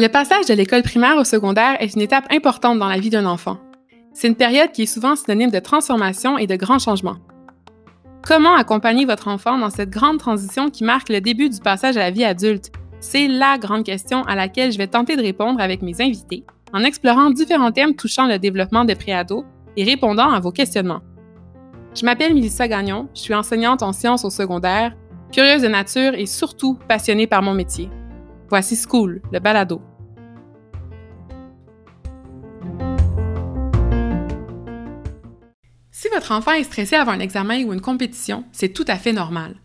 Le passage de l'école primaire au secondaire est une étape importante dans la vie d'un enfant. C'est une période qui est souvent synonyme de transformation et de grands changements. Comment accompagner votre enfant dans cette grande transition qui marque le début du passage à la vie adulte? C'est la grande question à laquelle je vais tenter de répondre avec mes invités en explorant différents thèmes touchant le développement des préados et répondant à vos questionnements. Je m'appelle Melissa Gagnon, je suis enseignante en sciences au secondaire, curieuse de nature et surtout passionnée par mon métier. Voici School, le balado. Si votre enfant est stressé avant un examen ou une compétition, c'est tout à fait normal.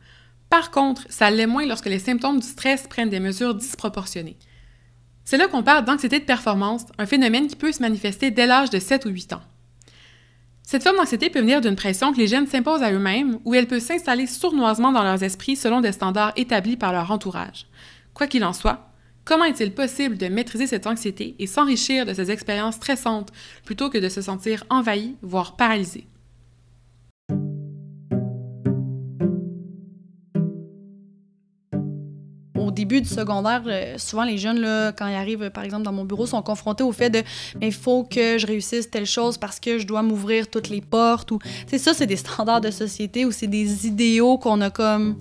Par contre, ça l'est moins lorsque les symptômes du stress prennent des mesures disproportionnées. C'est là qu'on parle d'anxiété de performance, un phénomène qui peut se manifester dès l'âge de 7 ou 8 ans. Cette forme d'anxiété peut venir d'une pression que les jeunes s'imposent à eux-mêmes ou elle peut s'installer sournoisement dans leurs esprits selon des standards établis par leur entourage. Quoi qu'il en soit, comment est-il possible de maîtriser cette anxiété et s'enrichir de ces expériences stressantes plutôt que de se sentir envahi, voire paralysé? Début du secondaire, euh, souvent les jeunes, là, quand ils arrivent, par exemple, dans mon bureau, sont confrontés au fait de il faut que je réussisse telle chose parce que je dois m'ouvrir toutes les portes. Ou, ça, c'est des standards de société ou c'est des idéaux qu'on a comme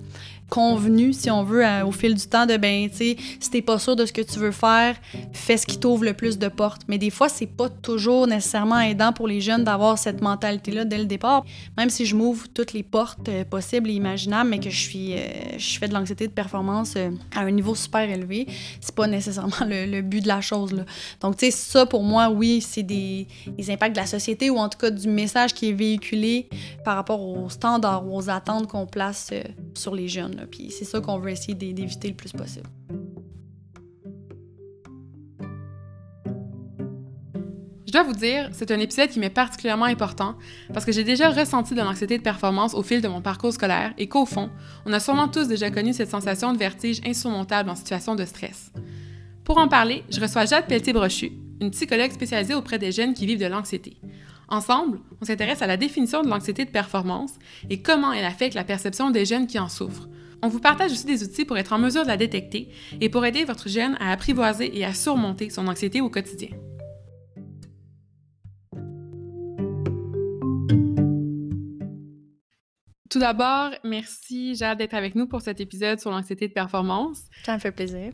convenu, si on veut, au fil du temps, de ben, tu sais, si t'es pas sûr de ce que tu veux faire, fais ce qui t'ouvre le plus de portes. Mais des fois, c'est pas toujours nécessairement aidant pour les jeunes d'avoir cette mentalité-là dès le départ. Même si je m'ouvre toutes les portes euh, possibles et imaginables, mais que je suis, euh, je fais de l'anxiété de performance euh, à un niveau super élevé, c'est pas nécessairement le, but de la chose, là. Donc, tu sais, ça, pour moi, oui, c'est des, des impacts de la société ou en tout cas du message qui est véhiculé par rapport aux standards aux attentes qu'on place sur les jeunes. Puis c'est ça qu'on veut essayer d'éviter le plus possible. Je dois vous dire, c'est un épisode qui m'est particulièrement important parce que j'ai déjà ressenti de l'anxiété de performance au fil de mon parcours scolaire et qu'au fond, on a sûrement tous déjà connu cette sensation de vertige insurmontable en situation de stress. Pour en parler, je reçois Jade Pelletier-Brochu, une psychologue spécialisée auprès des jeunes qui vivent de l'anxiété. Ensemble, on s'intéresse à la définition de l'anxiété de performance et comment elle affecte la perception des jeunes qui en souffrent, on vous partage aussi des outils pour être en mesure de la détecter et pour aider votre jeune à apprivoiser et à surmonter son anxiété au quotidien. Tout d'abord, merci Jade d'être avec nous pour cet épisode sur l'anxiété de performance. Ça me fait plaisir.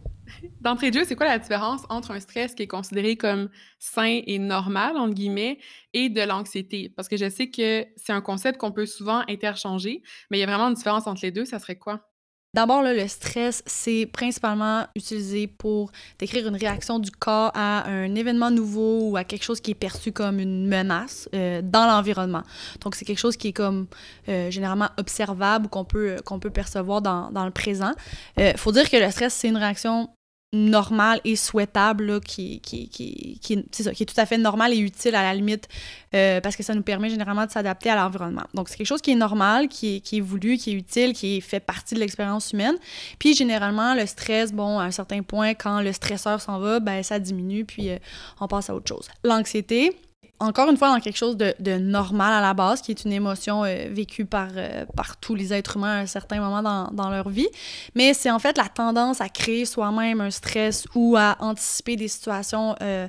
D'entrée de jeu, c'est quoi la différence entre un stress qui est considéré comme sain et normal, entre guillemets, et de l'anxiété? Parce que je sais que c'est un concept qu'on peut souvent interchanger, mais il y a vraiment une différence entre les deux. Ça serait quoi? D'abord, le stress, c'est principalement utilisé pour décrire une réaction du corps à un événement nouveau ou à quelque chose qui est perçu comme une menace euh, dans l'environnement. Donc, c'est quelque chose qui est comme euh, généralement observable ou qu'on peut, qu'on peut percevoir dans, le présent. Il euh, faut dire que le stress, c'est une réaction normal et souhaitable, qui, qui, qui, qui, ça, qui est tout à fait normal et utile à la limite, euh, parce que ça nous permet généralement de s'adapter à l'environnement. Donc, c'est quelque chose qui est normal, qui est, qui est voulu, qui est utile, qui fait partie de l'expérience humaine. Puis, généralement, le stress, bon, à un certain point, quand le stresseur s'en va, ben, ça diminue, puis euh, on passe à autre chose. L'anxiété, encore une fois dans quelque chose de, normal à la base, qui est une émotion euh, vécue par, euh, par tous les êtres humains à un certain moment dans, leur vie. Mais c'est en fait la tendance à créer soi-même un stress ou à anticiper des situations euh,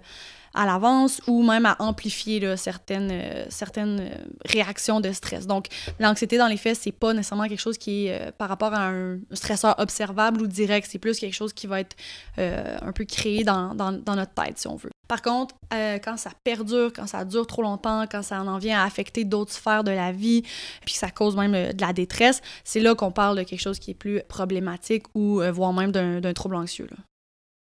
à l'avance ou même à amplifier certaines, certaines réactions de stress. Donc, l'anxiété, dans les faits, c'est pas nécessairement quelque chose qui est par rapport à un stresseur observable ou direct. C'est plus quelque chose qui va être un peu créé dans, dans notre tête, si on veut. Par contre, euh, quand ça perdure, quand ça dure trop longtemps, quand ça en vient à affecter d'autres sphères de la vie, puis que ça cause même euh, de la détresse, c'est là qu'on parle de quelque chose qui est plus problématique ou euh, voire même d'un trouble anxieux.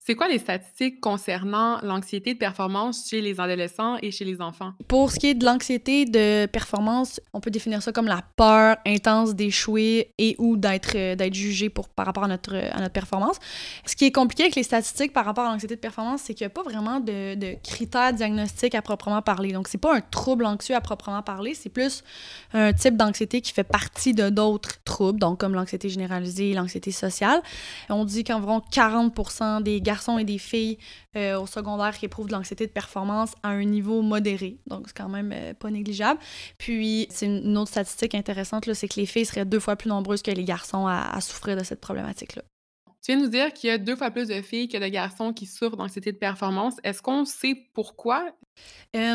C'est quoi les statistiques concernant l'anxiété de performance chez les adolescents et chez les enfants? Pour ce qui est de l'anxiété de performance, on peut définir ça comme la peur intense d'échouer et ou d'être euh, jugé pour, par rapport à notre, à notre performance. Ce qui est compliqué avec les statistiques par rapport à l'anxiété de performance, c'est qu'il n'y a pas vraiment de, critères diagnostiques à proprement parler. Donc, c'est pas un trouble anxieux à proprement parler, c'est plus un type d'anxiété qui fait partie d'autres troubles, donc comme l'anxiété généralisée l'anxiété sociale. On dit qu'environ 40 des garçons garçons et des filles au secondaire qui éprouvent de l'anxiété de performance à un niveau modéré. Donc, c'est quand même pas négligeable. Puis, c'est une autre statistique intéressante, c'est que les filles seraient deux fois plus nombreuses que les garçons à souffrir de cette problématique-là. Tu viens de nous dire qu'il y a deux fois plus de filles que de garçons qui souffrent d'anxiété de performance. Est-ce qu'on sait pourquoi?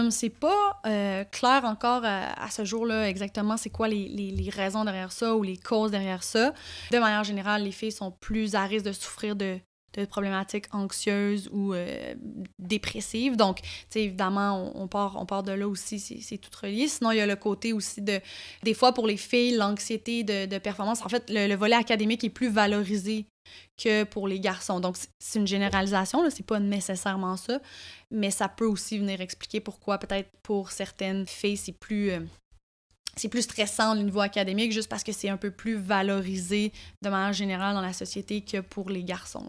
c'est pas euh, clair encore à, ce jour-là exactement c'est quoi les, les, raisons derrière ça ou les causes derrière ça. De manière générale, les filles sont plus à risque de souffrir de de problématiques anxieuses ou euh, dépressives. Donc, évidemment, on, part, on part de là aussi, c'est tout relié. Sinon, il y a le côté aussi de, des fois, pour les filles, l'anxiété de, performance. En fait, le, volet académique est plus valorisé que pour les garçons. Donc, c'est une généralisation, là, c'est pas nécessairement ça, mais ça peut aussi venir expliquer pourquoi, peut-être pour certaines filles, c'est plus. Euh, c'est plus stressant au niveau académique juste parce que c'est un peu plus valorisé de manière générale dans la société que pour les garçons.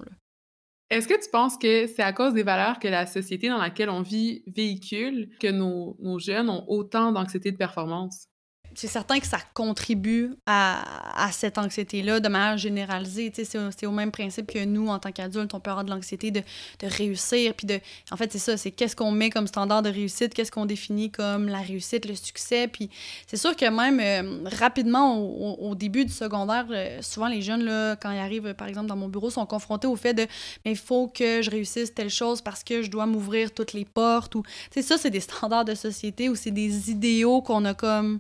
Est-ce que tu penses que c'est à cause des valeurs que la société dans laquelle on vit véhicule que nos, jeunes ont autant d'anxiété de performance? C'est certain que ça contribue à, cette anxiété-là de manière généralisée. C'est au même principe que nous, en tant qu'adultes, on peut avoir de l'anxiété de, réussir. En fait, c'est ça, c'est qu'est-ce qu'on met comme standard de réussite, qu'est-ce qu'on définit comme la réussite, le succès. Puis c'est sûr que même euh, rapidement, au, début du secondaire, euh, souvent les jeunes, quand ils arrivent, par exemple, dans mon bureau, sont confrontés au fait de mais il faut que je réussisse telle chose parce que je dois m'ouvrir toutes les portes. Ou, ça, c'est des standards de société ou c'est des idéaux qu'on a comme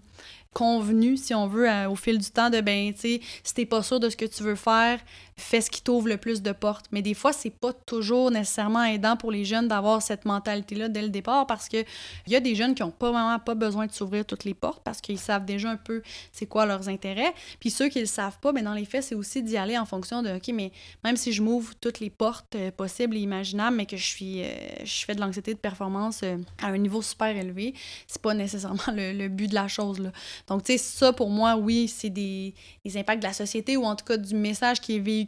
convenu, si on veut, au fil du temps, de ben, tu sais, si t'es pas sûr de ce que tu veux faire, fais ce qui t'ouvre le plus de portes. Mais des fois, c'est pas toujours nécessairement aidant pour les jeunes d'avoir cette mentalité-là dès le départ parce que il y a des jeunes qui ont pas vraiment pas besoin de s'ouvrir toutes les portes parce qu'ils savent déjà un peu c'est quoi leurs intérêts. Puis ceux qui le savent pas, ben dans les faits, c'est aussi d'y aller en fonction de OK, mais même si je m'ouvre toutes les portes euh, possibles et imaginables, mais que je suis euh, je fais de l'anxiété de performance euh, à un niveau super élevé, c'est pas nécessairement le, but de la chose là. Donc tu sais ça pour moi, oui, c'est des, des impacts de la société ou en tout cas du message qui est véhiculé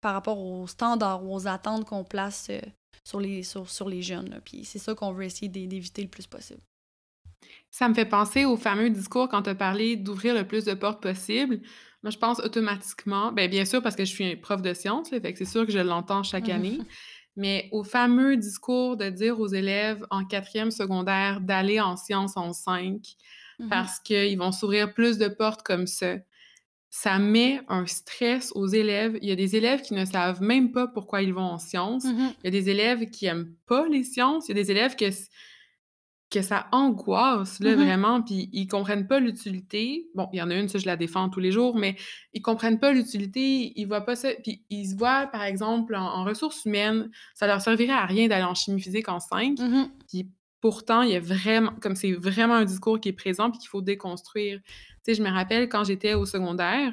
par rapport aux standards ou aux attentes qu'on place euh, sur, les, sur, sur les jeunes. Puis c'est ça qu'on veut essayer d'éviter le plus possible. Ça me fait penser au fameux discours quand tu as parlé d'ouvrir le plus de portes possible. Moi, je pense automatiquement, bien, bien sûr, parce que je suis prof de sciences, fait que c'est sûr que je l'entends chaque année, mais au fameux discours de dire aux élèves en quatrième secondaire d'aller en sciences en cinq, mm-hmm. parce qu'ils vont s'ouvrir plus de portes comme ça ça met un stress aux élèves. Il y a des élèves qui ne savent même pas pourquoi ils vont en sciences. Mm-hmm. Il y a des élèves qui aiment pas les sciences. Il y a des élèves que, que ça angoisse, là, mm-hmm. vraiment, puis ils comprennent pas l'utilité. Bon, il y en a une, ça, je la défends tous les jours, mais ils comprennent pas l'utilité, ils voient pas ça. Puis ils se voient, par exemple, en, ressources humaines, ça leur servirait à rien d'aller en chimie physique en 5. Mm-hmm. Puis pourtant, il y a vraiment, comme c'est vraiment un discours qui est présent puis qu'il faut déconstruire. Sais, je me rappelle quand j'étais au secondaire,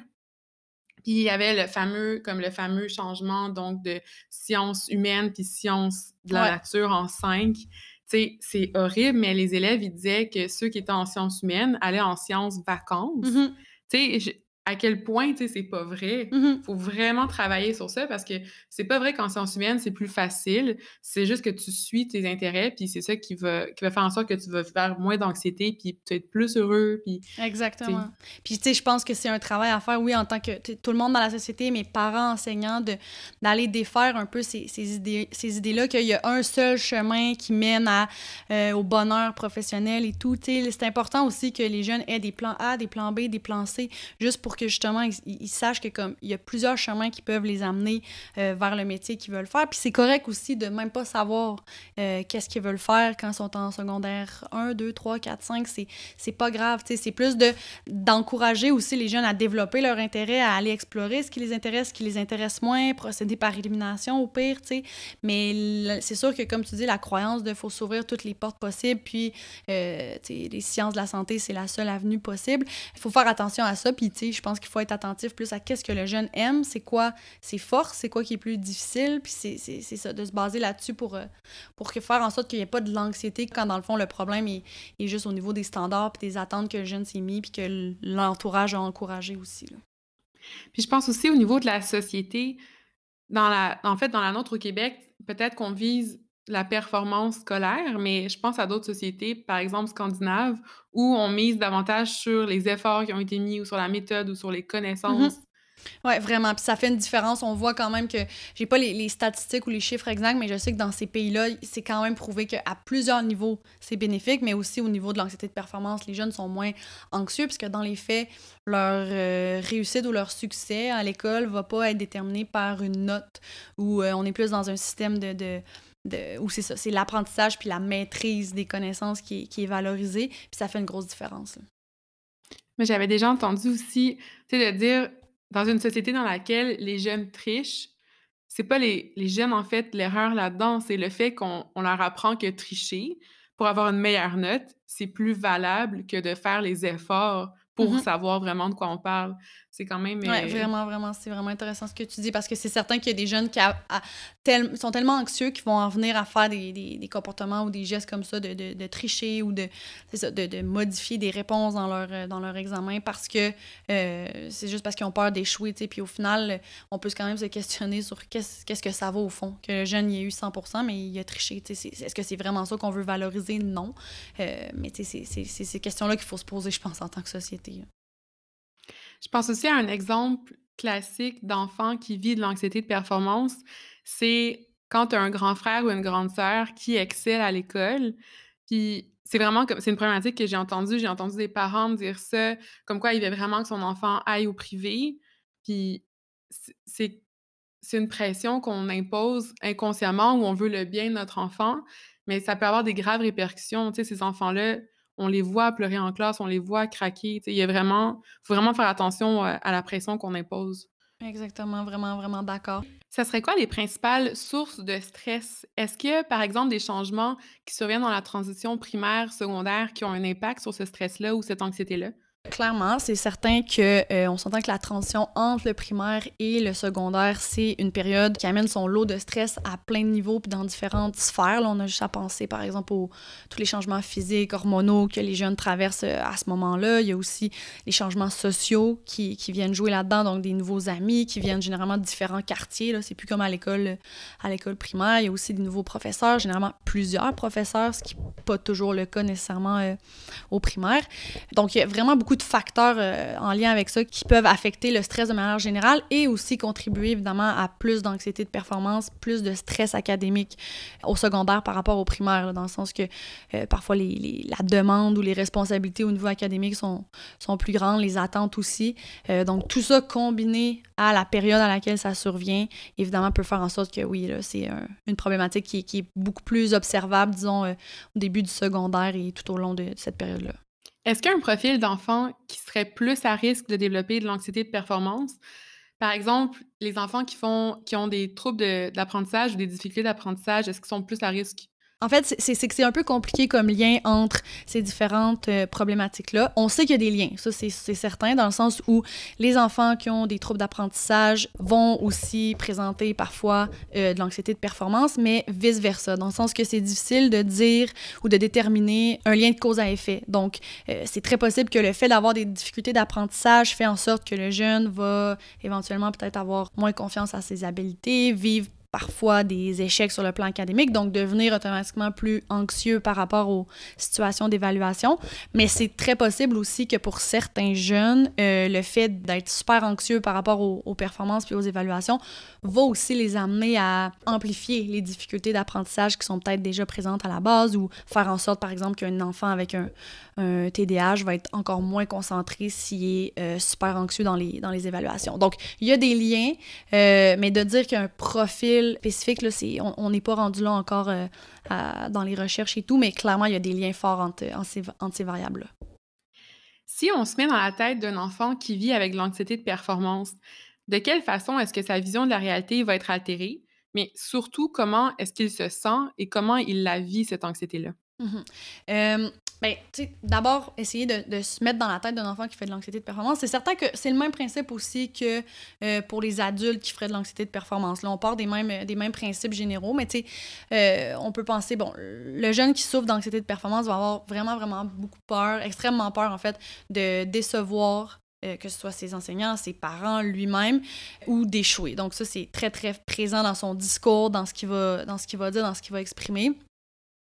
puis il y avait le fameux, comme le fameux changement donc de sciences humaines puis sciences de la nature en cinq. Tu sais, c'est horrible, mais les élèves, ils disaient que ceux qui étaient en sciences humaines allaient en sciences vacances. Mm-hmm. Tu sais, à quel point, tu sais, c'est pas vrai. Il mm-hmm. faut vraiment travailler sur ça parce que c'est pas vrai qu'en sciences humaines, c'est plus facile. C'est juste que tu suis tes intérêts, puis c'est ça qui va, qui va faire en sorte que tu vas faire moins d'anxiété, puis tu être plus heureux, puis... Exactement. Puis, tu sais, je pense que c'est un travail à faire, oui, en tant que... Tout le monde dans la société, mes parents, enseignants, d'aller défaire un peu ces, ces idées, ces idées-là, qu'il y a un seul chemin qui mène à, euh, au bonheur professionnel et tout. Tu sais, c'est important aussi que les jeunes aient des plans A, des plans B, des plans C, juste pour que justement ils, sachent que comme il y a plusieurs chemins qui peuvent les amener euh, vers le métier qu'ils veulent faire. Puis c'est correct aussi de même pas savoir euh, qu'est-ce qu'ils veulent faire quand ils sont en secondaire 1, 2, 3, 4, 5. C'est, c'est pas grave. C'est plus de, d'encourager aussi les jeunes à développer leur intérêt, à aller explorer ce qui les intéresse, ce qui les intéresse moins, procéder par élimination au pire. sais Mais c'est sûr que, comme tu dis, la croyance de faut s'ouvrir toutes les portes possibles, puis euh, les sciences de la santé, c'est la seule avenue possible. Il faut faire attention à ça. Puis je pense qu'il faut être attentif plus à qu'est-ce que le jeune aime, c'est quoi ses forces, c'est quoi qui est plus difficile, puis c'est ça, de se baser là-dessus pour, euh, pour que faire en sorte qu'il n'y ait pas de l'anxiété quand dans le fond le problème est, est juste au niveau des standards puis des attentes que le jeune s'est mis puis que l'entourage a encouragé aussi. Là. Puis je pense aussi au niveau de la société, dans la, en fait, dans la nôtre au Québec, peut-être qu'on vise la performance scolaire, mais je pense à d'autres sociétés, par exemple scandinaves, où on mise davantage sur les efforts qui ont été mis ou sur la méthode ou sur les connaissances. Oui, vraiment. Puis ça fait une différence. On voit quand même que j'ai pas les, statistiques ou les chiffres exacts, mais je sais que dans ces pays-là, c'est quand même prouvé qu'à plusieurs niveaux, c'est bénéfique, mais aussi au niveau de l'anxiété de performance, les jeunes sont moins anxieux, puisque dans les faits, leur euh, réussite ou leur succès à l'école va pas être déterminé par une note où euh, on est plus dans un système de, de, où c'est ça, c'est l'apprentissage puis la maîtrise des connaissances qui, qui est valorisée, puis ça fait une grosse différence. Mais j'avais déjà entendu aussi, tu sais, de dire dans une société dans laquelle les jeunes trichent, c'est pas les, les, jeunes, en fait, l'erreur là-dedans, c'est le fait qu'on leur apprend que tricher pour avoir une meilleure note, c'est plus valable que de faire les efforts pour mm-hmm. savoir vraiment de quoi on parle c'est quand même. Oui, euh, vraiment, vraiment, c'est vraiment intéressant ce que tu dis parce que c'est certain qu'il y a des jeunes qui sont tellement anxieux qu'ils vont en venir à faire des, des, comportements ou des gestes comme ça, de, de, de tricher ou de, ça, de, modifier des réponses dans leur, euh, dans leur examen parce que euh, c'est juste parce qu'ils ont peur d'échouer. Puis au final, on peut quand même se questionner sur qu'est-ce, qu'est-ce que ça vaut au fond. Que le jeune, il a eu 100% mais il a triché. est-ce que c'est vraiment ça qu'on veut valoriser? Non. mais c'est, c'est, ces questions-là qu'il faut se poser, je pense, en tant que société. Je pense aussi à un exemple classique d'enfant qui vit de l'anxiété de performance. C'est quand tu as un grand frère ou une grande sœur qui excelle à l'école. Puis c'est vraiment comme c'est une problématique que j'ai entendue. J'ai entendu des parents me dire ça, comme quoi il veut vraiment que son enfant aille au privé. Puis c'est c'est une pression qu'on impose inconsciemment où on veut le bien de notre enfant, mais ça peut avoir des graves répercussions. Tu sais, ces enfants-là, on les voit pleurer en classe, on les voit craquer. Il y a vraiment, faut vraiment faire attention euh, à la pression qu'on impose. Exactement, vraiment, vraiment d'accord. Ça serait quoi les principales sources de stress? Est-ce que, par exemple, des changements qui surviennent dans la transition primaire, secondaire, qui ont un impact sur ce stress-là ou cette anxiété-là? Clairement, c'est certain que euh, on s'entend que la transition entre le primaire et le secondaire, c'est une période qui amène son lot de stress à plein de niveaux puis dans différentes sphères. Là, on a juste à penser, par exemple, aux tous les changements physiques, hormonaux que les jeunes traversent euh, à ce moment-là. Il y a aussi les changements sociaux qui, viennent jouer là-dedans, donc des nouveaux amis qui viennent généralement de différents quartiers. C'est plus comme à l'école à l'école primaire. Il y a aussi des nouveaux professeurs, généralement plusieurs professeurs, ce qui n'est pas toujours le cas nécessairement euh, au primaire. Donc, il y a vraiment beaucoup de facteurs euh, en lien avec ça qui peuvent affecter le stress de manière générale et aussi contribuer évidemment à plus d'anxiété de performance, plus de stress académique au secondaire par rapport au primaire, dans le sens que euh, parfois la demande ou les responsabilités au niveau académique sont, sont plus grandes, les attentes aussi. Euh, donc tout ça combiné à la période à laquelle ça survient, évidemment peut faire en sorte que oui, c'est une problématique qui, est beaucoup plus observable, disons, au début du secondaire et tout au long de cette période-là. Est-ce qu'il y a un profil d'enfant qui serait plus à risque de développer de l'anxiété de performance? Par exemple, les enfants qui ont des troubles d'apprentissage ou des difficultés d'apprentissage, est-ce qu'ils sont plus à risque en fait, c'est que c'est un peu compliqué comme lien entre ces différentes euh, problématiques-là. On sait qu'il y a des liens, ça c'est certain, dans le sens où les enfants qui ont des troubles d'apprentissage vont aussi présenter parfois euh, de l'anxiété de performance, mais vice-versa, dans le sens que c'est difficile de dire ou de déterminer un lien de cause à effet. Donc, euh, c'est très possible que le fait d'avoir des difficultés d'apprentissage fait en sorte que le jeune va éventuellement peut-être avoir moins confiance à ses habiletés, vivre parfois des échecs sur le plan académique, donc devenir automatiquement plus anxieux par rapport aux situations d'évaluation. Mais c'est très possible aussi que pour certains jeunes, euh, le fait d'être super anxieux par rapport aux, aux, performances puis aux évaluations va aussi les amener à amplifier les difficultés d'apprentissage qui sont peut-être déjà présentes à la base ou faire en sorte, par exemple, qu'un enfant avec un, un TDAH va être encore moins concentré s'il est euh, super anxieux dans les, dans les évaluations. Donc, il y a des liens, euh, mais de dire qu'un profil spécifique, là, on n'est pas rendu là encore euh, dans les recherches et tout, mais clairement, il y a des liens forts entre, ces, entre ces variables-là. Si on se met dans la tête d'un enfant qui vit avec l'anxiété de performance, de quelle façon est-ce que sa vision de la réalité va être altérée? Mais surtout, comment est-ce qu'il se sent et comment il la vit, cette anxiété-là? Mm ben, tu sais, d'abord, essayer de, se mettre dans la tête d'un enfant qui fait de l'anxiété de performance. C'est certain que c'est le même principe aussi que euh, pour les adultes qui feraient de l'anxiété de performance. Là, on part des mêmes, des mêmes principes généraux, mais tu sais, euh, on peut penser, bon, le jeune qui souffre d'anxiété de performance va avoir vraiment, vraiment beaucoup peur, extrêmement peur, en fait, de décevoir euh, que ce soit ses enseignants, ses parents, lui-même, ou d'échouer. Donc ça, c'est très, très présent dans son discours, dans ce qu'il va, dans ce qu'il va dire, dans ce qu'il va exprimer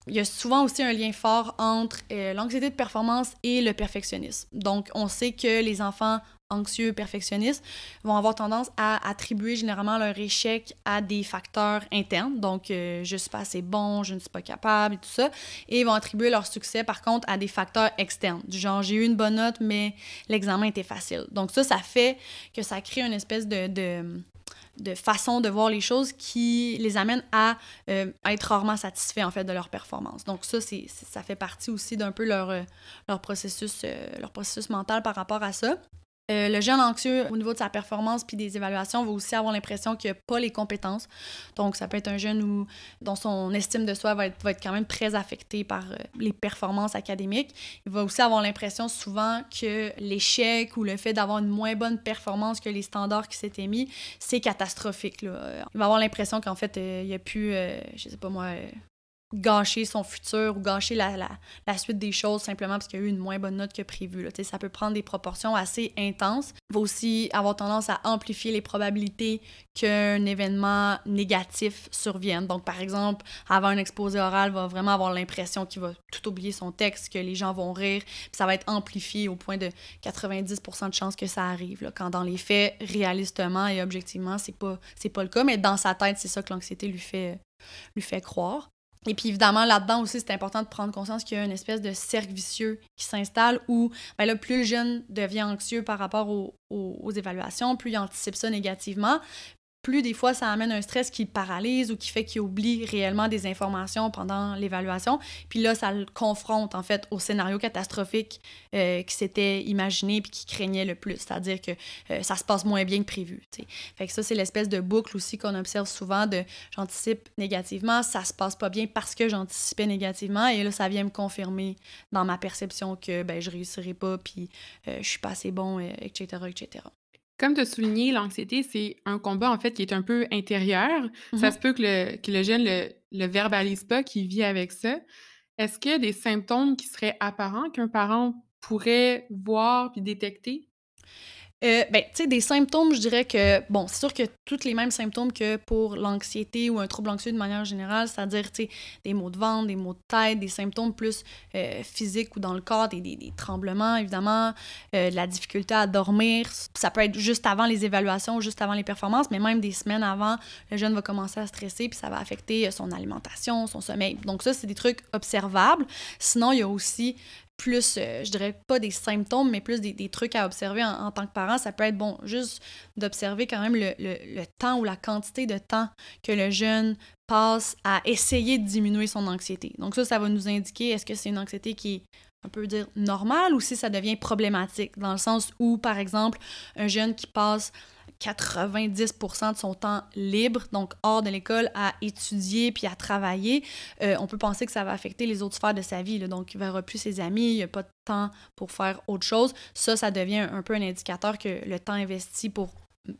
il y a souvent aussi un lien fort entre euh, l'anxiété de performance et le perfectionnisme. Donc, on sait que les enfants anxieux, perfectionnistes, vont avoir tendance à attribuer généralement leur échec à des facteurs internes. Donc, euh, je suis pas assez bon, je ne suis pas capable et tout ça. Et ils vont attribuer leur succès, par contre, à des facteurs externes. Du genre, j'ai eu une bonne note, mais l'examen était facile. Donc, ça, ça fait que ça crée une espèce de, de de façon de voir les choses qui les amène à, euh, être rarement satisfaits en fait de leur performance. Donc ça, c'est, ça fait partie aussi d'un peu leur, euh, processus, leur processus mental par rapport à ça. Euh, le jeune anxieux, au niveau de sa performance puis des évaluations, va aussi avoir l'impression qu'il n'a pas les compétences. Donc, ça peut être un jeune où, dont son estime de soi va être, va être quand même très affectée par euh, les performances académiques. Il va aussi avoir l'impression souvent que l'échec ou le fait d'avoir une moins bonne performance que les standards qui s'étaient mis, c'est catastrophique. Il va avoir l'impression qu'en fait, euh, il n'y a plus, je sais pas moi, gâcher son futur ou gâcher la, la, la, suite des choses simplement parce qu'il y a eu une moins bonne note que prévu. Là. Ça peut prendre des proportions assez intenses. Il va aussi avoir tendance à amplifier les probabilités qu'un événement négatif survienne. Donc, par exemple, avant un exposé oral, va vraiment avoir l'impression qu'il va tout oublier son texte, que les gens vont rire, puis ça va être amplifié au point de 90% de chances que ça arrive. Là. Quand dans les faits, réalistement et objectivement, c'est pas, pas le cas, mais dans sa tête, c'est ça que l'anxiété lui fait, lui fait croire. Et puis évidemment, là-dedans aussi, c'est important de prendre conscience qu'il y a une espèce de cercle vicieux qui s'installe où ben là, plus le jeune devient anxieux par rapport aux, aux évaluations, plus il anticipe ça négativement, plus des fois ça amène un stress qui paralyse ou qui fait qu'il oublie réellement des informations pendant l'évaluation. Puis là, ça le confronte en fait au scénario catastrophique euh, qui s'était imaginé puis qui craignait le plus, c'est-à-dire que euh, ça se passe moins bien que prévu. Fait que ça, c'est l'espèce de boucle aussi qu'on observe souvent de j'anticipe négativement, ça se passe pas bien parce que j'anticipais négativement et là, ça vient me confirmer dans ma perception que ben, je réussirai pas puis euh, je suis pas assez bon, etc., etc. Comme tu as souligné, l'anxiété, c'est un combat en fait qui est un peu intérieur. Ça mhm. se peut que le, que le jeune le, le verbalise pas, qu'il vit avec ça. Est-ce qu'il y a des symptômes qui seraient apparents qu'un parent pourrait voir puis détecter? Euh, ben, tu sais, des symptômes, je dirais que, bon, c'est sûr que tous les mêmes symptômes que pour l'anxiété ou un trouble anxieux de manière générale, c'est-à-dire, tu sais, des maux de ventre, des maux de tête, des symptômes plus euh, physiques ou dans le corps, des, des, tremblements, évidemment, euh, de la difficulté à dormir. Ça peut être juste avant les évaluations, juste avant les performances, mais même des semaines avant, le jeune va commencer à stresser, puis ça va affecter son alimentation, son sommeil. Donc ça, c'est des trucs observables. Sinon, il y a aussi plus, euh, je dirais pas des symptômes, mais plus des, trucs à observer en, tant que parent. Ça peut être bon, juste d'observer quand même le, le, le, temps ou la quantité de temps que le jeune passe à essayer de diminuer son anxiété. Donc ça, ça va nous indiquer est-ce que c'est une anxiété qui est on peut dire normale ou si ça devient problématique, dans le sens où, par exemple, un jeune qui passe 90% de son temps libre, donc hors de l'école, à étudier puis à travailler, euh, on peut penser que ça va affecter les autres sphères de sa vie. Donc, il verra plus ses amis, il n'y a pas de temps pour faire autre chose. Ça, ça devient un peu un indicateur que le temps investi pour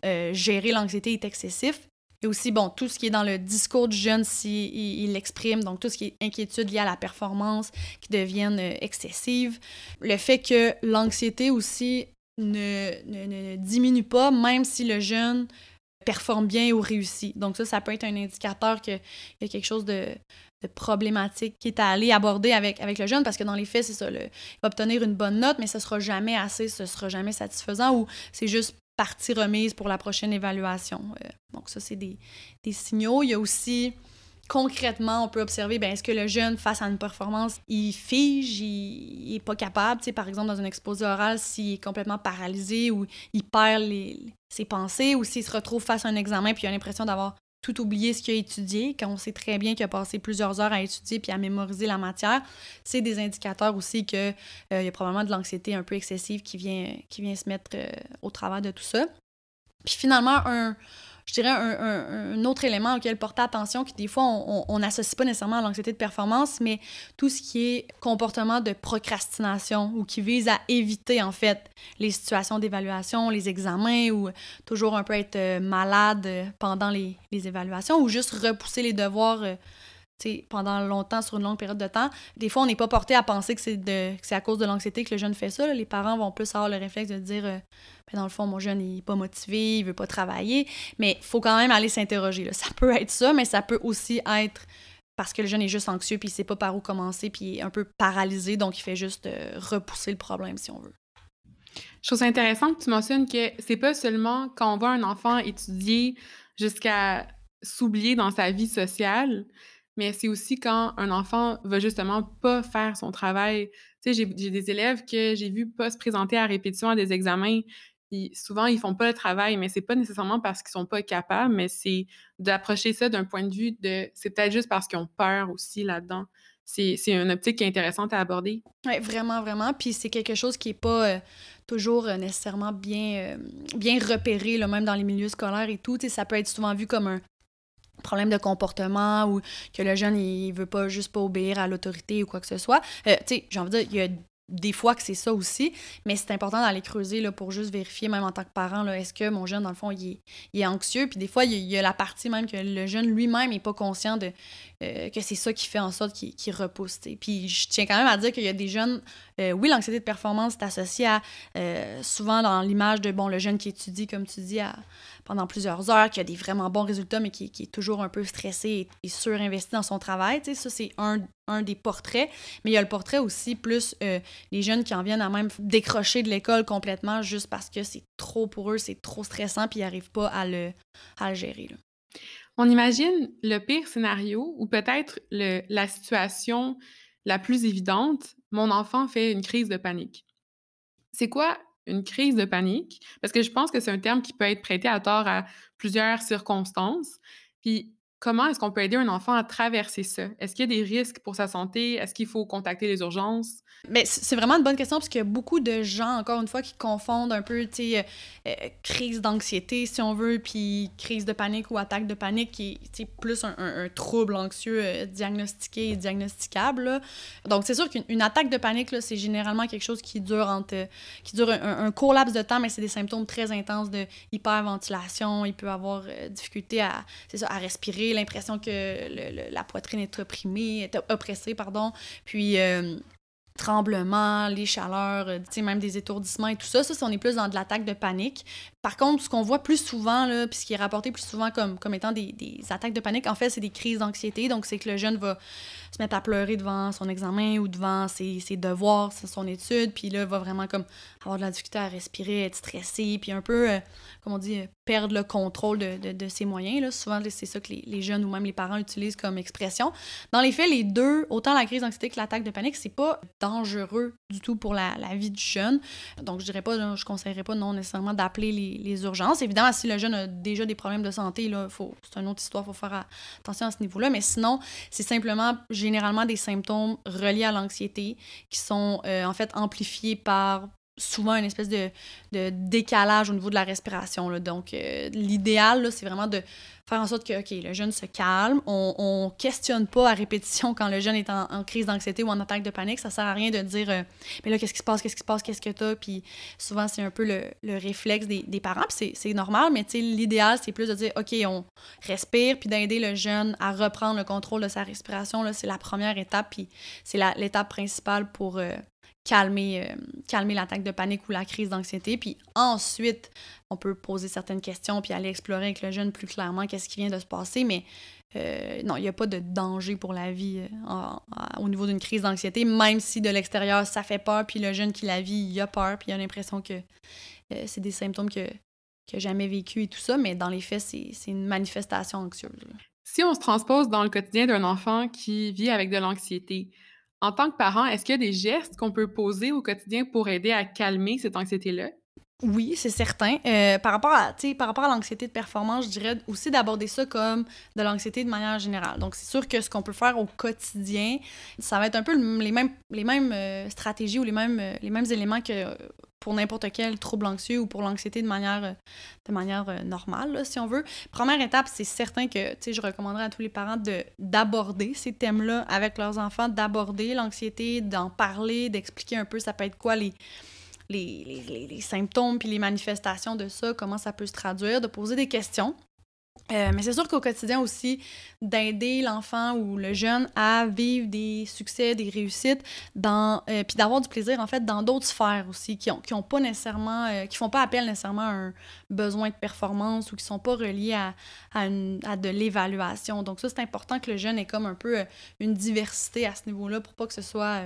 euh, gérer l'anxiété est excessif. Et aussi, bon, tout ce qui est dans le discours du jeune, s'il il l'exprime, donc tout ce qui est inquiétude liée à la performance qui deviennent euh, excessives. Le fait que l'anxiété aussi ne, ne, diminue pas, même si le jeune performe bien ou réussit. Donc ça, ça peut être un indicateur qu'il y a quelque chose de, problématique qui est à aller aborder avec, le jeune, parce que dans les faits, c'est ça, il va obtenir une bonne note, mais ce sera jamais assez, ce sera jamais satisfaisant, ou c'est juste partie remise pour la prochaine évaluation. Euh, donc ça, c'est des signaux. Il y a aussi concrètement, on peut observer, ben, est-ce que le jeune, face à une performance, il fige, il, n'est pas capable, par exemple, dans un exposé oral, s'il est complètement paralysé ou il perd ses pensées ou s'il se retrouve face à un examen puis il a l'impression d'avoir tout oublié ce qu'il a étudié, quand on sait très bien qu'il a passé plusieurs heures à étudier puis à mémoriser la matière, c'est des indicateurs aussi qu'il euh, y a probablement de l'anxiété un peu excessive qui vient, qui vient se mettre euh, au travers de tout ça. Puis finalement, un, je dirais, un, autre élément auquel porter attention, qui des fois, on n'associe pas nécessairement à l'anxiété de performance, mais tout ce qui est comportement de procrastination ou qui vise à éviter, en fait, les situations d'évaluation, les examens ou toujours un peu être euh, malade pendant les, évaluations ou juste repousser les devoirs euh, pendant longtemps, sur une longue période de temps. Des fois, on n'est pas porté à penser que c'est, de, c'est à cause de l'anxiété que le jeune fait ça. Les parents vont plus avoir le réflexe de dire euh, ben, dans le fond, mon jeune, il n'est pas motivé, il veut pas travailler. Mais il faut quand même aller s'interroger. Ça peut être ça, mais ça peut aussi être parce que le jeune est juste anxieux, puis il sait pas par où commencer, puis il est un peu paralysé, donc il fait juste euh, repousser le problème, si on veut. Je trouve intéressant que tu mentionnes que c'est pas seulement quand on voit un enfant étudier jusqu'à s'oublier dans sa vie sociale, mais c'est aussi quand un enfant va justement pas faire son travail. Tu j'ai des élèves que j'ai vu pas se présenter à répétition à des examens. Souvent, ils font pas le travail, mais c'est pas nécessairement parce qu'ils sont pas capables, mais c'est d'approcher ça d'un point de vue de. C'est peut-être juste parce qu'ils ont peur aussi là-dedans. C'est une optique qui est intéressante à aborder. Oui, vraiment, vraiment. Puis c'est quelque chose qui est pas euh, toujours euh, nécessairement bien, euh, bien repéré, même dans les milieux scolaires et tout. ça peut être souvent vu comme un, problème de comportement ou que le jeune il veut pas juste pas obéir à l'autorité ou quoi que ce soit. Euh, tu sais, j'ai envie de dire, il y a des fois que c'est ça aussi, mais c'est important d'aller creuser là, pour juste vérifier, même en tant que parent, est-ce que mon jeune, dans le fond, il est, anxieux? Puis des fois, il y, a, la partie même que le jeune lui-même n'est pas conscient de euh, que c'est ça qui fait en sorte qu'il repousse. Puis je tiens quand même à dire qu'il y a des jeunes, euh, oui, l'anxiété de performance est associée à souvent dans l'image de, bon, le jeune qui étudie, comme tu dis, à, pendant plusieurs heures, qui a des vraiment bons résultats, mais qui, est toujours un peu stressé et, surinvesti dans son travail. ça, c'est un, des portraits. Mais il y a le portrait aussi, plus euh, les jeunes qui en viennent à même décrocher de l'école complètement juste parce que c'est trop pour eux, c'est trop stressant, puis ils n'arrivent pas à le, gérer. On imagine le pire scénario ou peut-être la situation la plus évidente, mon enfant fait une crise de panique. C'est quoi une crise de panique, parce que je pense que c'est un terme qui peut être prêté à tort à plusieurs circonstances. Puis comment est-ce qu'on peut aider un enfant à traverser ça? Est-ce qu'il y a des risques pour sa santé? Est-ce qu'il faut contacter les urgences? Mais c'est vraiment une bonne question parce qu'il y a beaucoup de gens, encore une fois, qui confondent un peu, tu sais, euh, euh, crise d'anxiété, si on veut, puis crise de panique ou attaque de panique, qui est plus un, trouble anxieux euh, diagnostiqué et diagnosticable. Donc, c'est sûr qu'une attaque de panique, c'est généralement quelque chose qui dure, entre, qui dure un, court laps de temps, mais c'est des symptômes très intenses de hyperventilation. Il peut avoir difficulté à, ça, à respirer, l'impression que la poitrine est opprimée, oppressée, pardon. Puis tremblements, les chaleurs, euh, même des étourdissements et tout ça. Ça, on est plus dans de l'attaque de panique. Par contre, ce qu'on voit plus souvent, là, puis ce qui est rapporté plus souvent comme, comme étant des, attaques de panique, en fait, c'est des crises d'anxiété. Donc, c'est que le jeune va se mettre à pleurer devant son examen ou devant ses, ses devoirs, son étude, puis là, va vraiment comme avoir de la difficulté à respirer, être stressé, puis un peu, euh, comme on dit, euh, perdre le contrôle de, de, de ses moyens. Là. Souvent, c'est ça que les, les, jeunes ou même les parents utilisent comme expression. Dans les faits, les deux, autant la crise d'anxiété que l'attaque de panique, c'est pas dangereux du tout pour la, la, vie du jeune. Donc, je dirais pas, je conseillerais pas non nécessairement d'appeler les, les, urgences. Évidemment, si le jeune a déjà des problèmes de santé, c'est une autre histoire, il faut faire attention à ce niveau-là. Mais sinon, c'est simplement généralement des symptômes reliés à l'anxiété qui sont euh, en fait amplifiés par souvent une espèce de, décalage au niveau de la respiration. Donc, euh, l'idéal, c'est vraiment de faire en sorte que, OK, le jeune se calme. On, ne questionne pas à répétition quand le jeune est en, crise d'anxiété ou en attaque de panique. Ça sert à rien de dire, euh, mais là, qu'est-ce qui se passe, qu'est-ce qui se passe, qu'est-ce que tu as? Puis souvent, c'est un peu le, le réflexe des, des parents. Puis c'est normal, mais l'idéal, c'est plus de dire, OK, on respire, puis d'aider le jeune à reprendre le contrôle de sa respiration. C'est la première étape, puis c'est l'étape principale pour, euh, calmer, euh, calmer l'attaque de panique ou la crise d'anxiété. Puis ensuite, on peut poser certaines questions puis aller explorer avec le jeune plus clairement qu'est-ce qui vient de se passer. Mais euh, non, il n'y a pas de danger pour la vie euh, au niveau d'une crise d'anxiété, même si de l'extérieur, ça fait peur, puis le jeune qui la vit, il a peur, puis il a l'impression que c'est des symptômes que n'a jamais vécu et tout ça, mais dans les faits, c'est une manifestation anxieuse. Si on se transpose dans le quotidien d'un enfant qui vit avec de l'anxiété, en tant que parent, est-ce qu'il y a des gestes qu'on peut poser au quotidien pour aider à calmer cette anxiété-là? Oui, c'est certain. Euh, par rapport à, par rapport à l'anxiété de performance, je dirais aussi d'aborder ça comme de l'anxiété de manière générale. Donc, c'est sûr que ce qu'on peut faire au quotidien, ça va être un peu les mêmes, euh, stratégies ou les mêmes, euh, les mêmes éléments que pour n'importe quel trouble anxieux ou pour l'anxiété de manière, de manière normale, si on veut. Première étape, c'est certain que je recommanderais à tous les parents de, d'aborder ces thèmes-là avec leurs enfants, d'aborder l'anxiété, d'en parler, d'expliquer un peu ça peut être quoi les, les, symptômes puis les manifestations de ça, comment ça peut se traduire, de poser des questions. Euh, mais c'est sûr qu'au quotidien aussi, d'aider l'enfant ou le jeune à vivre des succès, des réussites, dans, euh, puis d'avoir du plaisir en fait dans d'autres sphères aussi, qui ont, qui ont pas nécessairement, euh, qui font pas appel nécessairement à un besoin de performance ou qui sont pas reliés à, à, à de l'évaluation. Donc ça, c'est important que le jeune ait comme un peu une diversité à ce niveau-là pour pas que ce soit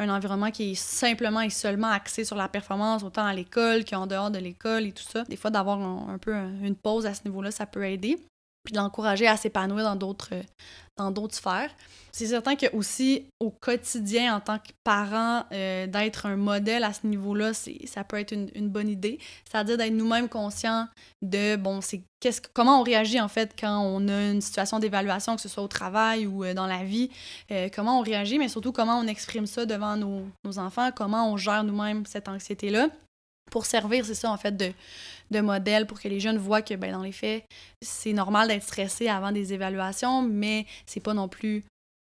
un environnement qui est simplement et seulement axé sur la performance, autant à l'école qu'en dehors de l'école et tout ça. Des fois, d'avoir un, peu une pause à ce niveau-là, ça peut aider puis d'encourager à s'épanouir dans d'autres dans d'autres sphères. C'est certain que aussi au quotidien en tant que parent euh, d'être un modèle à ce niveau-là, ça peut être une, bonne idée. C'est-à-dire d'être nous-mêmes conscients de bon, c'est qu'est-ce comment on réagit en fait quand on a une situation d'évaluation, que ce soit au travail ou euh, dans la vie, euh, comment on réagit, mais surtout comment on exprime ça devant nos enfants, comment on gère nous-mêmes cette anxiété-là pour servir, c'est ça, en fait, de, modèle pour que les jeunes voient que, ben, dans les faits, c'est normal d'être stressé avant des évaluations, mais c'est pas non plus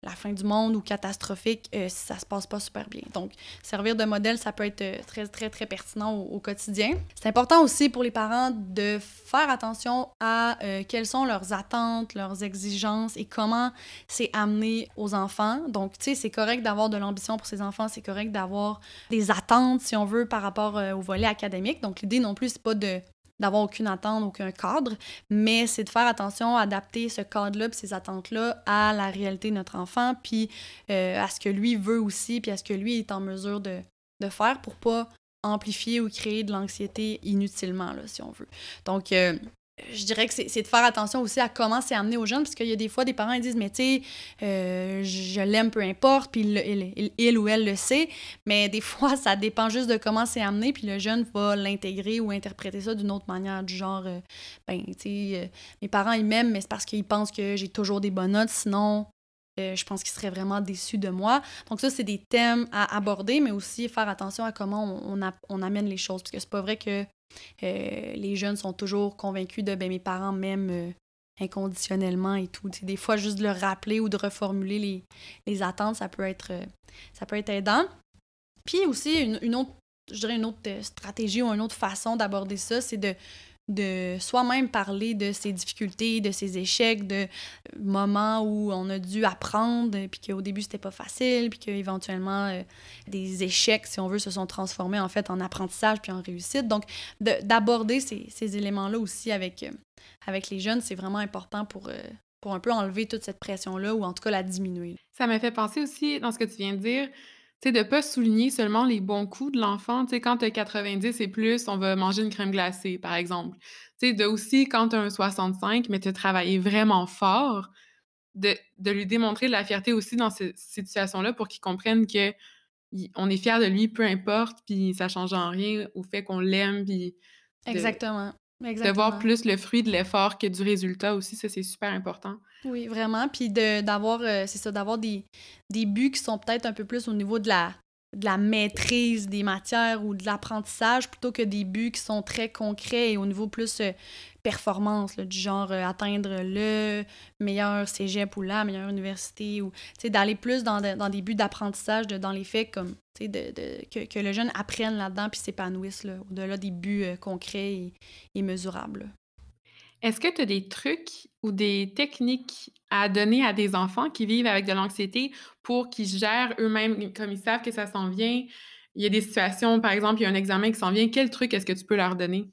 la fin du monde ou catastrophique euh, si ça se passe pas super bien. Donc, servir de modèle, ça peut être euh, très, très, très pertinent au, quotidien. C'est important aussi pour les parents de faire attention à euh, quelles sont leurs attentes, leurs exigences et comment c'est amené aux enfants. Donc, tu sais, c'est correct d'avoir de l'ambition pour ses enfants, c'est correct d'avoir des attentes, si on veut, par rapport au volet académique. Donc, l'idée non plus, c'est pas de d'avoir aucune attente, aucun cadre, mais c'est de faire attention adapter ce cadre-là, ces attentes-là à la réalité de notre enfant, puis euh, à ce que lui veut aussi, puis à ce que lui est en mesure de, de faire pour pas amplifier ou créer de l'anxiété inutilement, là, si on veut. Donc, euh, je dirais que c'est de faire attention aussi à comment c'est amené aux jeunes, parce qu'il y a des fois des parents qui disent, mais tu sais, euh, je l'aime peu importe, puis il, il, ou elle le sait, mais des fois, ça dépend juste de comment c'est amené, puis le jeune va l'intégrer ou interpréter ça d'une autre manière, du genre, euh, ben, tu sais, euh, mes parents, ils m'aiment, mais c'est parce qu'ils pensent que j'ai toujours des bonnes notes, sinon, je pense qu'ils seraient vraiment déçus de moi. Donc ça, c'est des thèmes à aborder, mais aussi faire attention à comment on, on amène les choses, parce que c'est pas vrai que euh, les jeunes sont toujours convaincus de ben, mes parents m'aiment euh, inconditionnellement et tout. des fois, juste de le rappeler ou de reformuler les, les attentes, ça peut être, euh, ça peut être aidant. Puis aussi, une, autre, je dirais une autre stratégie ou une autre façon d'aborder ça, c'est de de soi-même parler de ses difficultés, de ses échecs, de moments où on a dû apprendre, puis qu'au début c'était pas facile, puis qu'éventuellement euh, des échecs, si on veut, se sont transformés en fait en apprentissage puis en réussite. Donc d'aborder ces, éléments-là aussi avec, euh, avec les jeunes, c'est vraiment important pour, euh, pour un peu enlever toute cette pression-là ou en tout cas la diminuer. Ça m'a fait penser aussi dans ce que tu viens de dire sais, de pas souligner seulement les bons coups de l'enfant. Tu sais, quand tu as 90 et plus, on va manger une crème glacée, par exemple. Tu sais, de aussi, quand tu as un 65, mais tu as travaillé vraiment fort, de, de, lui démontrer de la fierté aussi dans ces situations-là pour qu'il comprenne que on est fier de lui, peu importe, puis ça change en rien au fait qu'on l'aime. Exactement. De voir plus le fruit de l'effort que du résultat aussi, ça c'est super important. Oui, vraiment. Puis d'avoir, euh, c'est ça, d'avoir des, des buts qui sont peut-être un peu plus au niveau de la, de la maîtrise des matières ou de l'apprentissage plutôt que des buts qui sont très concrets et au niveau plus euh, performance, du genre euh, atteindre le meilleur cégep ou la meilleure université ou d'aller plus dans, des buts d'apprentissage dans les faits comme que, le jeune apprenne là-dedans puis s'épanouisse au-delà des buts euh, concrets et, et mesurables. Est-ce que tu as des trucs ou des techniques à donner à des enfants qui vivent avec de l'anxiété pour qu'ils gèrent eux-mêmes, comme ils savent que ça s'en vient? Il y a des situations, par exemple, il y a un examen qui s'en vient. Quel truc est-ce que tu peux leur donner?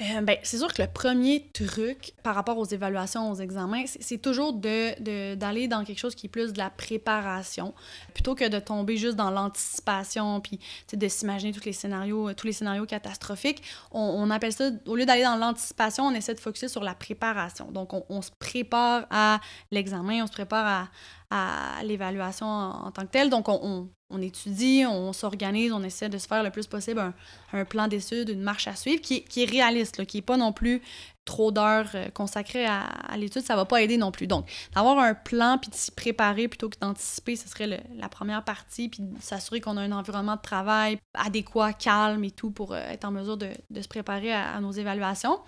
Euh, ben, c'est sûr que le premier truc par rapport aux évaluations, aux examens, c'est toujours d'aller de, dans quelque chose qui est plus de la préparation, plutôt que de tomber juste dans l'anticipation, puis de s'imaginer tous les scénarios, tous les scénarios catastrophiques. On, appelle ça, au lieu d'aller dans l'anticipation, on essaie de focuser sur la préparation. Donc, on, se prépare à l'examen, on se prépare à, à l'évaluation en, tant que telle. Donc, on, on étudie, on s'organise, on essaie de se faire le plus possible un, plan d'études, une marche à suivre qui, qui est réaliste, qui n'est pas non plus trop d'heures euh, consacrées à, l'étude, ça va pas aider non plus. Donc, d'avoir un plan puis de s'y préparer plutôt que d'anticiper, ce serait la première partie, puis s'assurer qu'on a un environnement de travail adéquat, calme et tout pour euh, être en mesure de, se préparer à, nos évaluations.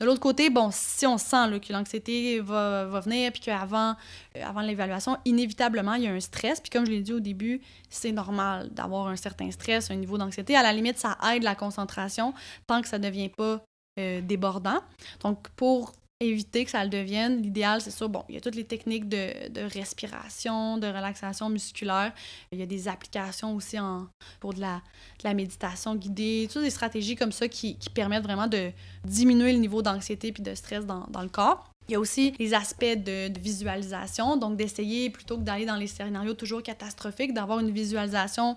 De l'autre côté, bon, si on sent que l'anxiété va, venir puis qu'avant euh, l'évaluation, inévitablement, il y a un stress. Puis comme je l'ai dit au début, c'est normal d'avoir un certain stress, un niveau d'anxiété. À la limite, ça aide la concentration tant que ça ne devient pas euh, débordant. Donc, pour éviter que ça le devienne, l'idéal, c'est sûr, bon, il y a toutes les techniques de, respiration, de relaxation musculaire. Il y a des applications aussi en, pour de la, la méditation guidée, toutes des stratégies comme ça qui, permettent vraiment de diminuer le niveau d'anxiété puis de stress dans, dans le corps. Il y a aussi les aspects de, visualisation, donc d'essayer, plutôt que d'aller dans les scénarios toujours catastrophiques, d'avoir une visualisation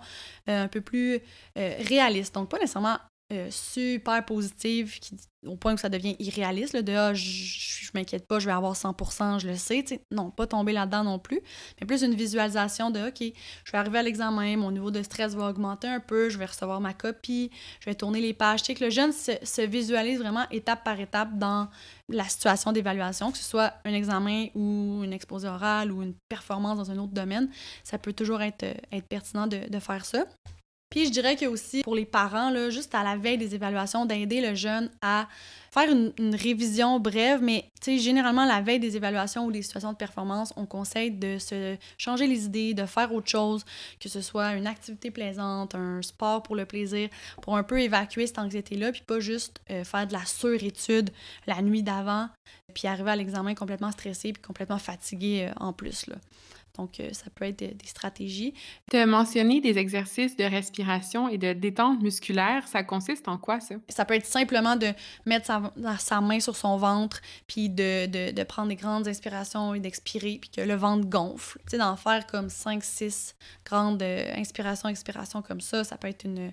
euh, un peu plus euh, réaliste. Donc, pas nécessairement euh, super positive qui, au point où ça devient irréaliste, de ah, je, m'inquiète pas, je vais avoir 100%, je le sais. non, pas tomber là-dedans non plus, mais plus une visualisation de OK, je vais arriver à l'examen, mon niveau de stress va augmenter un peu, je vais recevoir ma copie, je vais tourner les pages. Tu sais, que le jeune se, visualise vraiment étape par étape dans la situation d'évaluation, que ce soit un examen ou une exposé orale ou une performance dans un autre domaine. Ça peut toujours être, être pertinent de faire ça. Puis je dirais que aussi pour les parents, là, juste à la veille des évaluations, d'aider le jeune à faire une, révision brève, mais généralement la veille des évaluations ou des situations de performance, on conseille de se changer les idées, de faire autre chose, que ce soit une activité plaisante, un sport pour le plaisir, pour un peu évacuer cette anxiété-là, puis pas juste euh, faire de la surétude la nuit d'avant, puis arriver à l'examen complètement stressé puis complètement fatigué euh, en plus. Là. Donc, euh, ça peut être des, stratégies. Tu as mentionné des exercices de respiration et de détente musculaire. Ça consiste en quoi, ça? Ça peut être simplement de mettre sa, main sur son ventre, puis de, de, prendre des grandes inspirations et d'expirer, puis que le ventre gonfle. Tu sais, d'en faire comme 5-6 grandes euh, inspirations, expirations comme ça, ça peut être une,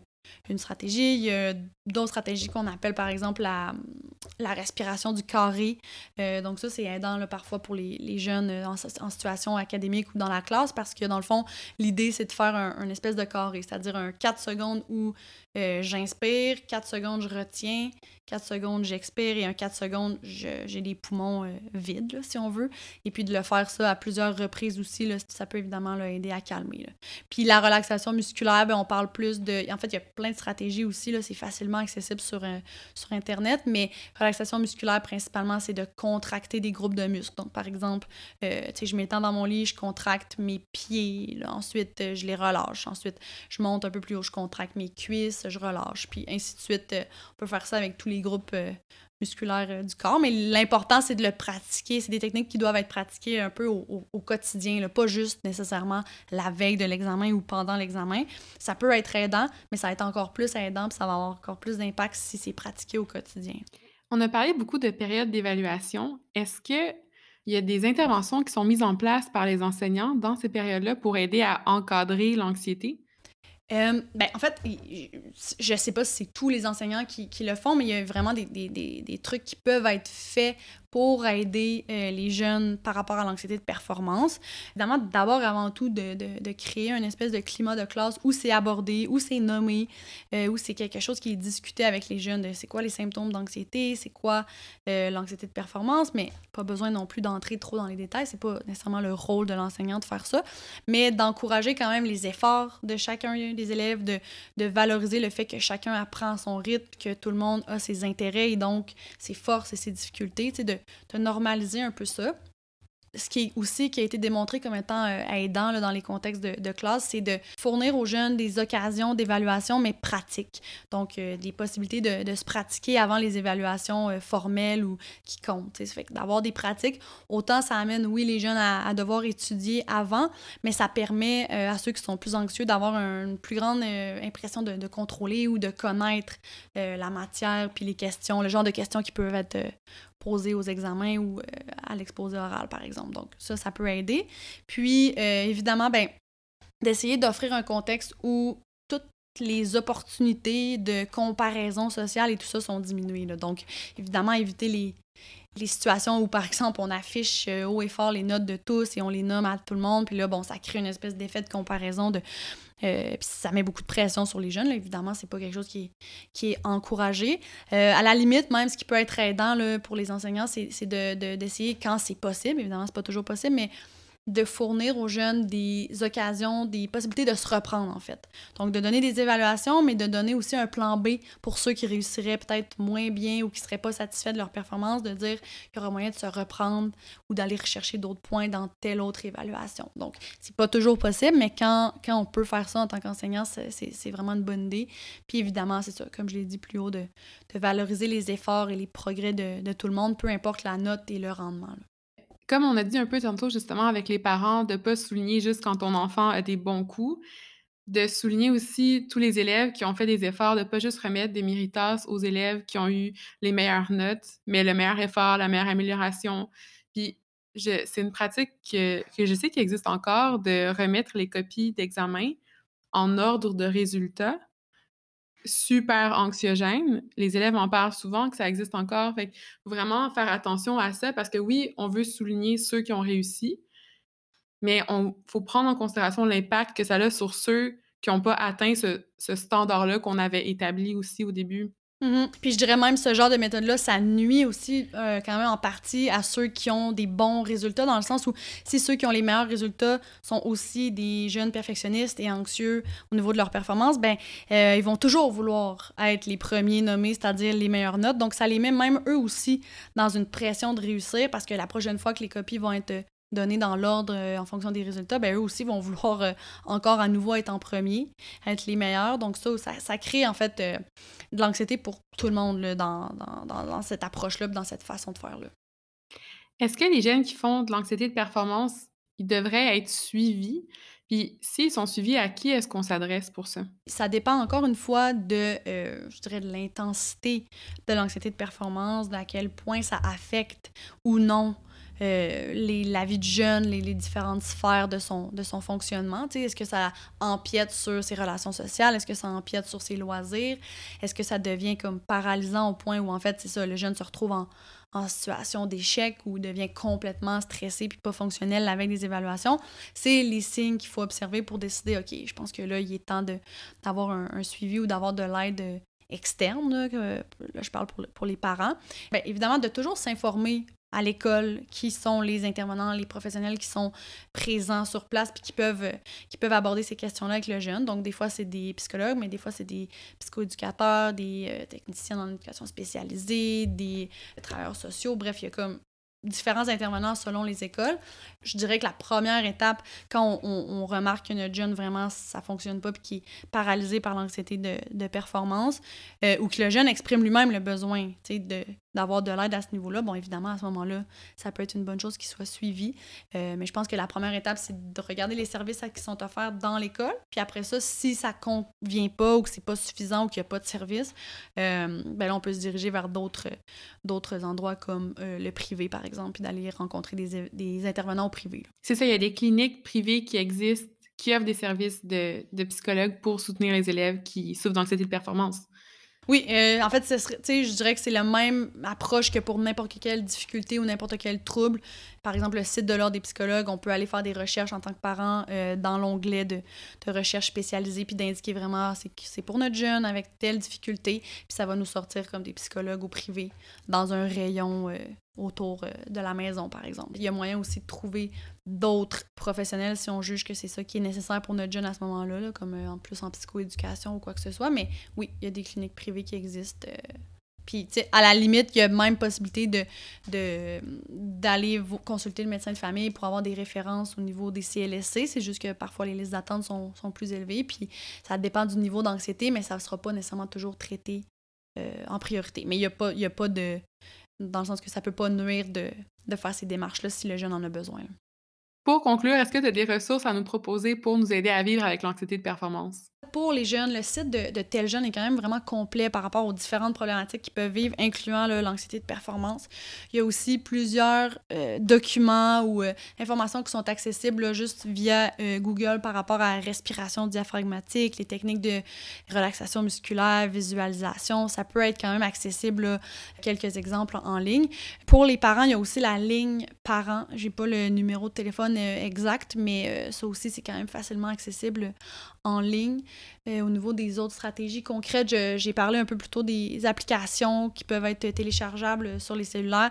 une stratégie. Il y a d'autres stratégies qu'on appelle par exemple la, la respiration du carré. Euh, donc ça, c'est aidant parfois pour les, les jeunes en, en, situation académique ou dans la classe parce que dans le fond, l'idée c'est de faire un, espèce de carré, c'est-à-dire un 4 secondes où euh, j'inspire, 4 secondes je retiens, 4 secondes j'expire et un 4 secondes j'ai les poumons euh, vides, là, si on veut. Et puis de le faire ça à plusieurs reprises aussi, là, ça peut évidemment aider à calmer. Puis la relaxation musculaire, ben, on parle plus de... En fait, il y a plein de stratégies aussi, c'est facilement accessible sur, euh, sur Internet, mais relaxation musculaire, principalement, c'est de contracter des groupes de muscles. Donc, par exemple, euh, je m'étends dans mon lit, je contracte mes pieds, ensuite, euh, je les relâche. Ensuite, je monte un peu plus haut, je contracte mes cuisses, je relâche, puis ainsi de suite. on peut faire ça avec tous les groupes musculaire euh, du corps, mais l'important, c'est de le pratiquer. C'est des techniques qui doivent être pratiquées un peu au, quotidien, pas juste nécessairement la veille de l'examen ou pendant l'examen. Ça peut être aidant, mais ça va être encore plus aidant, puis ça va avoir encore plus d'impact si c'est pratiqué au quotidien. On a parlé beaucoup de périodes d'évaluation. Est-ce que il y a des interventions qui sont mises en place par les enseignants dans ces périodes-là pour aider à encadrer l'anxiété? Euh, ben, en fait, je sais pas si c'est tous les enseignants qui, le font, mais il y a vraiment des, trucs qui peuvent être faits pour aider euh, les jeunes par rapport à l'anxiété de performance. Évidemment, d'abord, avant tout, de, créer un espèce de climat de classe où c'est abordé, où c'est nommé, euh, où c'est quelque chose qui est discuté avec les jeunes de c'est quoi les symptômes d'anxiété, c'est quoi euh, l'anxiété de performance, mais pas besoin non plus d'entrer trop dans les détails, c'est pas nécessairement le rôle de l'enseignant de faire ça, mais d'encourager quand même les efforts de chacun des élèves, de, de valoriser le fait que chacun apprend son rythme, que tout le monde a ses intérêts et donc ses forces et ses difficultés, de de normaliser un peu ça ce qui est aussi qui a été démontré comme étant euh, aidant là, dans les contextes de, classe, c'est de fournir aux jeunes des occasions d'évaluation, mais pratiques. Donc, euh, des possibilités de, se pratiquer avant les évaluations euh, formelles ou qui comptent. Ça fait d'avoir des pratiques, autant ça amène, oui, les jeunes à, à devoir étudier avant, mais ça permet à ceux qui sont plus anxieux d'avoir une plus grande impression de, de, contrôler ou de connaître la matière, puis les questions, le genre de questions qui peuvent être posées aux examens ou à l'exposé oral, par exemple. Donc, ça, ça peut aider. Puis, euh, évidemment, ben, d'essayer d'offrir un contexte où toutes les opportunités de comparaison sociale et tout ça sont diminuées. Donc, évidemment, éviter les, les situations où, par exemple, on affiche euh, haut et fort les notes de tous et on les nomme à tout le monde, puis là, bon, ça crée une espèce d'effet de comparaison de... Euh, puis ça met beaucoup de pression sur les jeunes, là. évidemment, c'est pas quelque chose qui est, qui est encouragé. à la limite, même, ce qui peut être aidant là, pour les enseignants, c'est d'essayer de, quand c'est possible, évidemment, c'est pas toujours possible, mais de fournir aux jeunes des occasions, des possibilités de se reprendre, en fait. Donc, de donner des évaluations, mais de donner aussi un plan B pour ceux qui réussiraient peut-être moins bien ou qui ne seraient pas satisfaits de leur performance, de dire qu'il y aura moyen de se reprendre ou d'aller rechercher d'autres points dans telle autre évaluation. Donc, c'est pas toujours possible, mais quand, quand on peut faire ça en tant qu'enseignant, c'est vraiment une bonne idée. Puis évidemment, c'est ça, comme je l'ai dit plus haut, de, de, valoriser les efforts et les progrès de, de, tout le monde, peu importe la note et le rendement comme on a dit un peu tantôt justement avec les parents, de ne pas souligner juste quand ton enfant a des bons coups, de souligner aussi tous les élèves qui ont fait des efforts, de pas juste remettre des méritas aux élèves qui ont eu les meilleures notes, mais le meilleur effort, la meilleure amélioration. Puis c'est une pratique que, que je sais qu'il existe encore de remettre les copies d'examen en ordre de résultats super anxiogène. Les élèves en parlent souvent que ça existe encore. Fait faut vraiment faire attention à ça parce que oui, on veut souligner ceux qui ont réussi, mais on faut prendre en considération l'impact que ça a sur ceux qui n'ont pas atteint ce, ce standard-là qu'on avait établi aussi au début. Mm-hmm. Puis je dirais même ce genre de méthode-là, ça nuit aussi euh, quand même en partie à ceux qui ont des bons résultats, dans le sens où si ceux qui ont les meilleurs résultats sont aussi des jeunes perfectionnistes et anxieux au niveau de leur performance, ben euh, ils vont toujours vouloir être les premiers nommés, c'est-à-dire les meilleures notes. Donc ça les met même eux aussi dans une pression de réussir parce que la prochaine fois que les copies vont être donner dans l'ordre euh, en fonction des résultats, ben eux aussi vont vouloir euh, encore à nouveau être en premier, être les meilleurs. Donc ça, ça, crée en fait euh, de l'anxiété pour tout le monde dans, dans, dans, cette approche-là, dans cette façon de faire-là. Est-ce que les jeunes qui font de l'anxiété de performance, ils devraient être suivis? Puis s'ils sont suivis, à qui est-ce qu'on s'adresse pour ça? Ça dépend encore une fois de, je dirais, de l'intensité de l'anxiété de performance, d'à quel point ça affecte ou non euh, les, la vie du jeune, les, les, différentes sphères de son, de son fonctionnement. Est-ce que ça empiète sur ses relations sociales? Est-ce que ça empiète sur ses loisirs? Est-ce que ça devient comme paralysant au point où, en fait, c'est ça, le jeune se retrouve en, en situation d'échec ou devient complètement stressé puis pas fonctionnel avec des évaluations, c'est les signes qu'il faut observer pour décider, OK, je pense que là, il est temps d'avoir un, suivi ou d'avoir de l'aide externe, là, je parle pour, pour les parents. Bien, évidemment, de toujours s'informer à l'école, qui sont les intervenants, les professionnels qui sont présents sur place puis qui peuvent, qui peuvent aborder ces questions-là avec le jeune. Donc, des fois, c'est des psychologues, mais des fois, c'est des psychoéducateurs, des euh, techniciens en éducation spécialisée, des travailleurs sociaux. Bref, il y a comme différents intervenants selon les écoles. Je dirais que la première étape, quand on, remarque que notre jeune, vraiment, ça fonctionne pas puis qu'il est paralysé par l'anxiété de, de, performance, euh, ou que le jeune exprime lui-même le besoin de, d'avoir de l'aide à ce niveau-là, bon, évidemment, à ce moment-là, ça peut être une bonne chose qu'il soit suivi. Euh, mais je pense que la première étape, c'est de regarder les services qui sont offerts dans l'école. Puis après ça, si ça convient pas ou que c'est pas suffisant ou qu'il n'y a pas de service, euh, ben là, on peut se diriger vers d'autres, d'autres endroits comme euh, le privé, par exemple, puis d'aller rencontrer des, des intervenants au privé. C'est ça, il y a des cliniques privées qui existent qui offrent des services de, de psychologues pour soutenir les élèves qui souffrent d'anxiété de performance. Oui, euh, en fait, je dirais que c'est la même approche que pour n'importe quelle difficulté ou n'importe quel trouble. Par exemple, le site de l'Ordre des psychologues, on peut aller faire des recherches en tant que parent euh, dans l'onglet de, de, recherche spécialisée, puis d'indiquer vraiment c'est c'est pour notre jeune avec telle difficulté, puis ça va nous sortir comme des psychologues au privé dans un rayon euh, autour euh, de la maison, par exemple. Il y a moyen aussi de trouver d'autres professionnels si on juge que c'est ça qui est nécessaire pour notre jeune à ce moment-là, comme en plus en psychoéducation ou quoi que ce soit. Mais oui, il y a des cliniques privées qui existent puis, tu sais, à la limite, il y a même possibilité de, d'aller consulter le médecin de famille pour avoir des références au niveau des CLSC. C'est juste que parfois, les listes d'attente sont, sont, plus élevées. Puis, ça dépend du niveau d'anxiété, mais ça ne sera pas nécessairement toujours traité euh, en priorité. Mais il n'y a, a pas de. Dans le sens que ça peut pas nuire de, de faire ces démarches-là si le jeune en a besoin. Pour conclure, est-ce que tu as des ressources à nous proposer pour nous aider à vivre avec l'anxiété de performance? Pour les jeunes, le site de, de Tel Jeune est quand même vraiment complet par rapport aux différentes problématiques qu'ils peuvent vivre, incluant l'anxiété de performance. Il y a aussi plusieurs euh, documents ou euh, informations qui sont accessibles juste via euh, Google par rapport à la respiration diaphragmatique, les techniques de relaxation musculaire, visualisation. Ça peut être quand même accessible, quelques exemples en, ligne. Pour les parents, il y a aussi la ligne parents. J'ai pas le numéro de téléphone exact, mais ça aussi, c'est quand même facilement accessible en ligne. Euh, au niveau des autres stratégies concrètes, j'ai parlé un peu plus tôt des applications qui peuvent être téléchargeables sur les cellulaires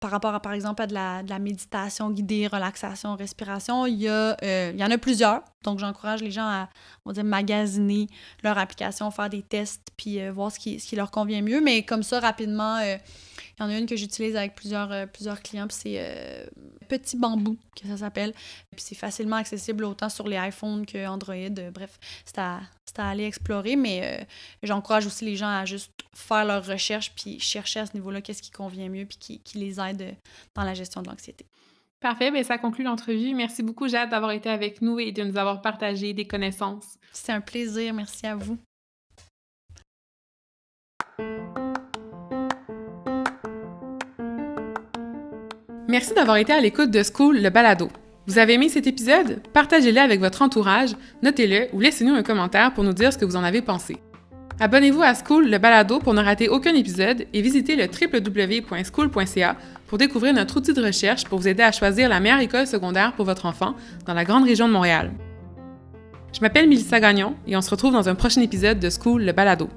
par rapport à, par exemple, à de la, de méditation guidée, relaxation, respiration. Il y, a, euh, il y en a plusieurs. Donc, j'encourage les gens à, on va dire, magasiner leur application, faire des tests, puis euh, voir ce qui, ce qui leur convient mieux. Mais comme ça, rapidement, il y en a une que j'utilise avec plusieurs, euh, plusieurs clients, puis c'est euh, Petit Bambou, que ça s'appelle. Puis c'est facilement accessible autant sur les iPhones que Android. bref, c'est à, aller explorer, mais euh, j'encourage aussi les gens à juste faire leurs recherches puis chercher à ce niveau-là qu'est-ce qui convient mieux puis qui, qui les aide dans la gestion de l'anxiété. Parfait, bien ça conclut l'entrevue. Merci beaucoup, Jade, d'avoir été avec nous et de nous avoir partagé des connaissances. C'était un plaisir. Merci à vous. Merci d'avoir été à l'écoute de School le balado. Vous avez aimé cet épisode? Partagez-le avec votre entourage, notez-le ou laissez-nous un commentaire pour nous dire ce que vous en avez pensé. Abonnez-vous à School le balado pour ne rater aucun épisode et visitez le www.school.ca pour découvrir notre outil de recherche pour vous aider à choisir la meilleure école secondaire pour votre enfant dans la grande région de Montréal. Je m'appelle Mélissa Gagnon et on se retrouve dans un prochain épisode de School le balado.